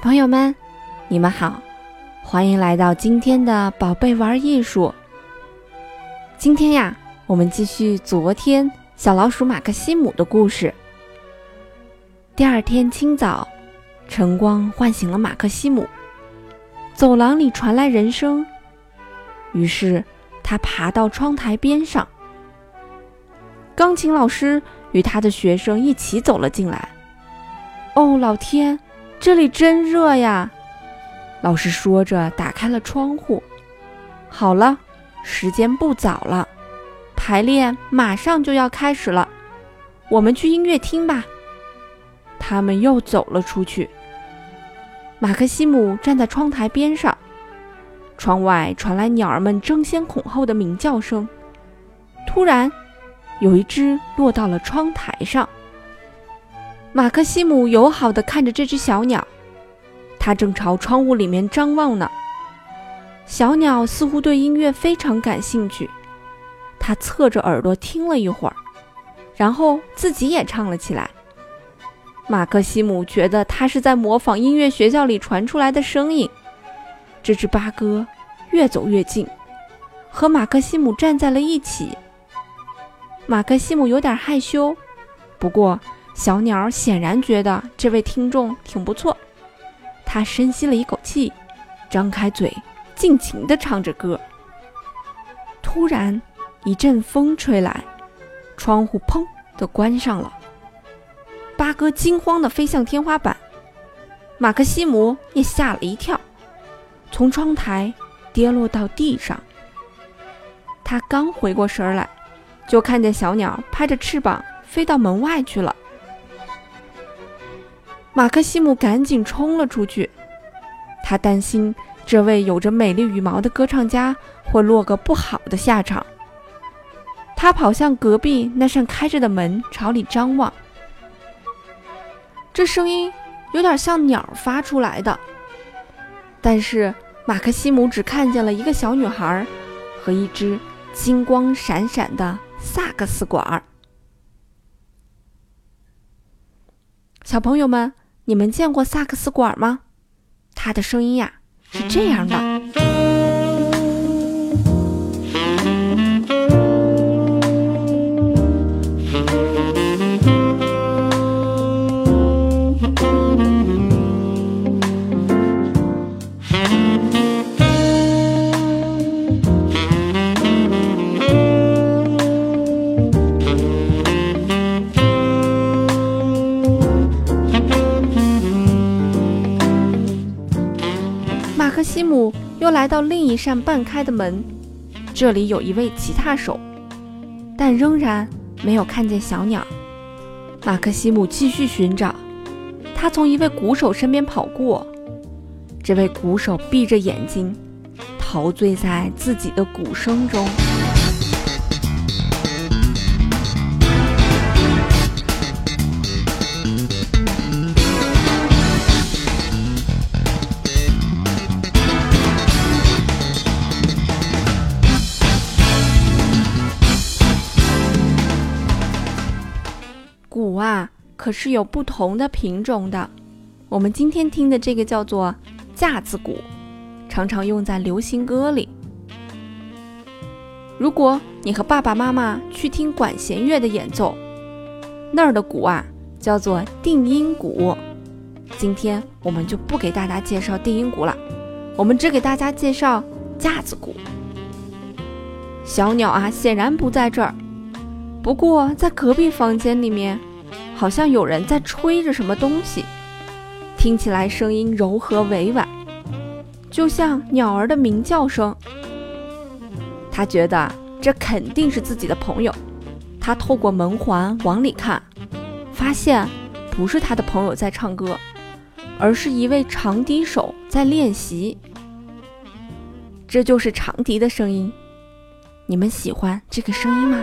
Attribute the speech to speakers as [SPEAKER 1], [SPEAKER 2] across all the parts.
[SPEAKER 1] 朋友们，你们好，欢迎来到今天的宝贝玩艺术。今天呀，我们继续昨天小老鼠马克西姆的故事。第二天清早，晨光唤醒了马克西姆，走廊里传来人声，于是他爬到窗台边上。钢琴老师与他的学生一起走了进来。哦，老天！这里真热呀！老师说着，打开了窗户。好了，时间不早了，排练马上就要开始了，我们去音乐厅吧。他们又走了出去。马克西姆站在窗台边上，窗外传来鸟儿们争先恐后的鸣叫声。突然，有一只落到了窗台上。马克西姆友好地看着这只小鸟，它正朝窗户里面张望呢。小鸟似乎对音乐非常感兴趣，它侧着耳朵听了一会儿，然后自己也唱了起来。马克西姆觉得它是在模仿音乐学校里传出来的声音。这只八哥越走越近，和马克西姆站在了一起。马克西姆有点害羞，不过。小鸟显然觉得这位听众挺不错，它深吸了一口气，张开嘴，尽情地唱着歌。突然，一阵风吹来，窗户砰地关上了。八哥惊慌地飞向天花板，马克西姆也吓了一跳，从窗台跌落到地上。他刚回过神来，就看见小鸟拍着翅膀飞到门外去了。马克西姆赶紧冲了出去，他担心这位有着美丽羽毛的歌唱家会落个不好的下场。他跑向隔壁那扇开着的门，朝里张望。这声音有点像鸟发出来的，但是马克西姆只看见了一个小女孩和一只金光闪闪的萨克斯管儿。小朋友们。你们见过萨克斯管吗？他的声音呀是这样的。一扇半开的门，这里有一位吉他手，但仍然没有看见小鸟。马克西姆继续寻找，他从一位鼓手身边跑过，这位鼓手闭着眼睛，陶醉在自己的鼓声中。可是有不同的品种的。我们今天听的这个叫做架子鼓，常常用在流行歌里。如果你和爸爸妈妈去听管弦乐的演奏，那儿的鼓啊叫做定音鼓。今天我们就不给大家介绍定音鼓了，我们只给大家介绍架子鼓。小鸟啊，显然不在这儿。不过，在隔壁房间里面，好像有人在吹着什么东西，听起来声音柔和委婉，就像鸟儿的鸣叫声。他觉得这肯定是自己的朋友。他透过门环往里看，发现不是他的朋友在唱歌，而是一位长笛手在练习。这就是长笛的声音。你们喜欢这个声音吗？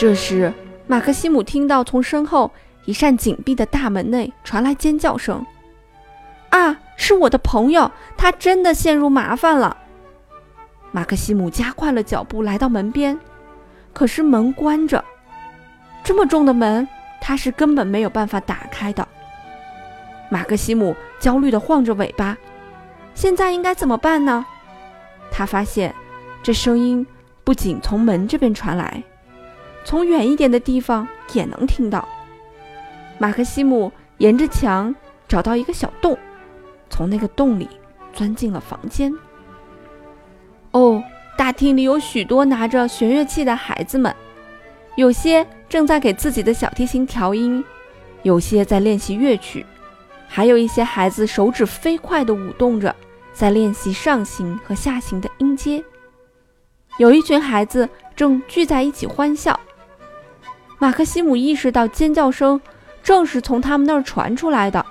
[SPEAKER 1] 这时，马克西姆听到从身后一扇紧闭的大门内传来尖叫声：“啊，是我的朋友，他真的陷入麻烦了！”马克西姆加快了脚步来到门边，可是门关着，这么重的门，他是根本没有办法打开的。马克西姆焦虑地晃着尾巴，现在应该怎么办呢？他发现，这声音不仅从门这边传来，从远一点的地方也能听到。马克西姆沿着墙找到一个小洞，从那个洞里钻进了房间。哦，大厅里有许多拿着弦乐器的孩子们，有些正在给自己的小提琴调音，有些在练习乐曲，还有一些孩子手指飞快地舞动着，在练习上行和下行的音阶。有一群孩子正聚在一起欢笑。马克西姆意识到尖叫声正是从他们那儿传出来的，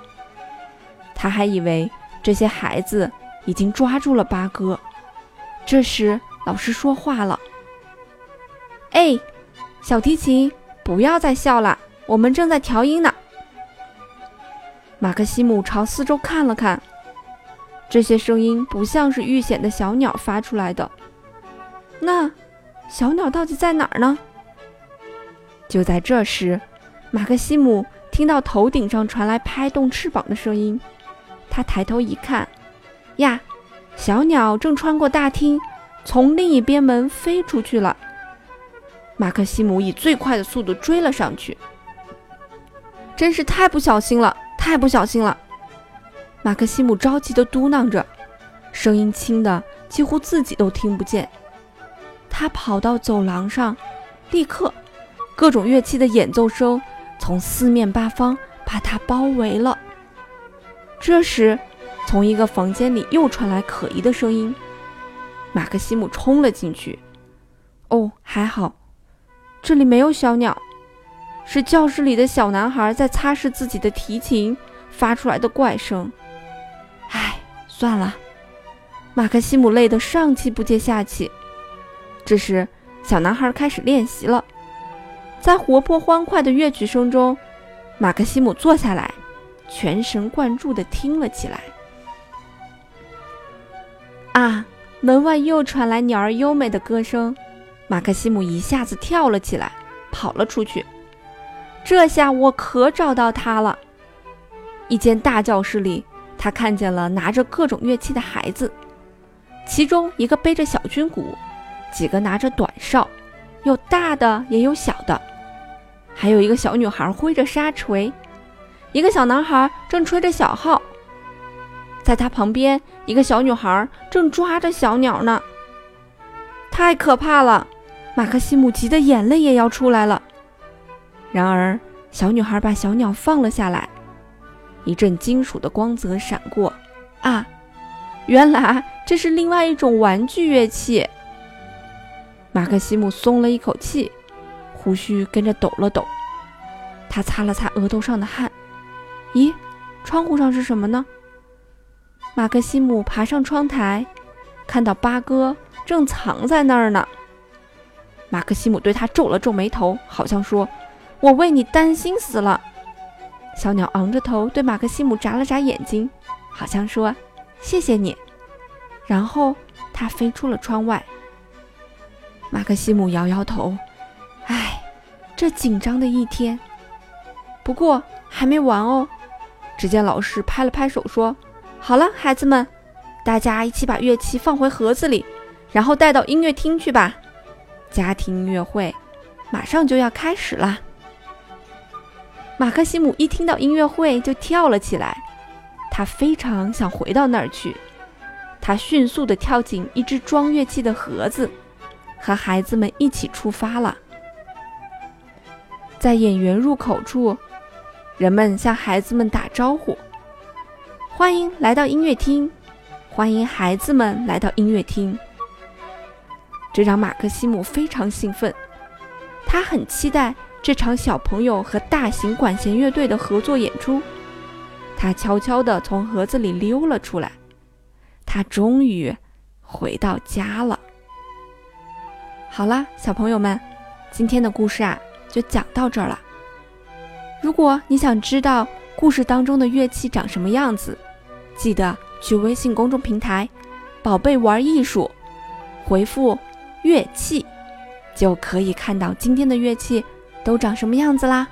[SPEAKER 1] 他还以为这些孩子已经抓住了八哥。这时，老师说话了：“哎，小提琴，不要再笑了，我们正在调音呢。”马克西姆朝四周看了看，这些声音不像是遇险的小鸟发出来的。那小鸟到底在哪儿呢？就在这时，马克西姆听到头顶上传来拍动翅膀的声音，他抬头一看，呀！小鸟正穿过大厅，从另一边门飞出去了。马克西姆以最快的速度追了上去。真是太不小心了，太不小心了！马克西姆着急地嘟囔着，声音轻的几乎自己都听不见。他跑到走廊上，立刻，各种乐器的演奏声从四面八方把他包围了。这时，从一个房间里又传来可疑的声音，马克西姆冲了进去。哦，还好，这里没有小鸟，是教室里的小男孩在擦拭自己的提琴发出来的怪声。唉，算了，马克西姆累得上气不接下气。这时，小男孩开始练习了，在活泼欢快的乐曲声中，马克西姆坐下来，全神贯注地听了起来。啊！门外又传来鸟儿优美的歌声，马克西姆一下子跳了起来，跑了出去。这下我可找到他了。一间大教室里，他看见了拿着各种乐器的孩子，其中一个背着小军鼓，几个拿着短哨，有大的也有小的，还有一个小女孩挥着沙锤，一个小男孩正吹着小号。在他旁边，一个小女孩正抓着小鸟呢。太可怕了！马克西姆急得眼泪也要出来了。然而，小女孩把小鸟放了下来。一阵金属的光泽闪过，啊，原来这是另外一种玩具乐器。马克西姆松了一口气，胡须跟着抖了抖。他擦了擦额头上的汗。咦，窗户上是什么呢？马克西姆爬上窗台，看到八哥正藏在那儿呢。马克西姆对他皱了皱眉头，好像说：“我为你担心死了。”小鸟昂着头对马克西姆眨了眨眼睛，好像说：“谢谢你。”然后它飞出了窗外。马克西姆摇摇头：“，这紧张的一天。不过还没完哦。”只见老师拍了拍手说。好了，孩子们，大家一起把乐器放回盒子里，然后带到音乐厅去吧。家庭音乐会马上就要开始啦。马克西姆一听到音乐会就跳了起来，他非常想回到那儿去。他迅速地跳进一只装乐器的盒子，和孩子们一起出发了。在演员入口处，人们向孩子们打招呼。欢迎来到音乐厅，欢迎孩子们来到音乐厅。这让马克西姆非常兴奋，他很期待这场小朋友和大型管弦乐队的合作演出。他悄悄地从盒子里溜了出来，他终于回到家了。好啦，小朋友们，今天的故事啊就讲到这儿了。如果你想知道故事当中的乐器长什么样子，记得去微信公众平台“宝贝玩艺术”回复“乐器”，就可以看到今天的乐器都长什么样子啦。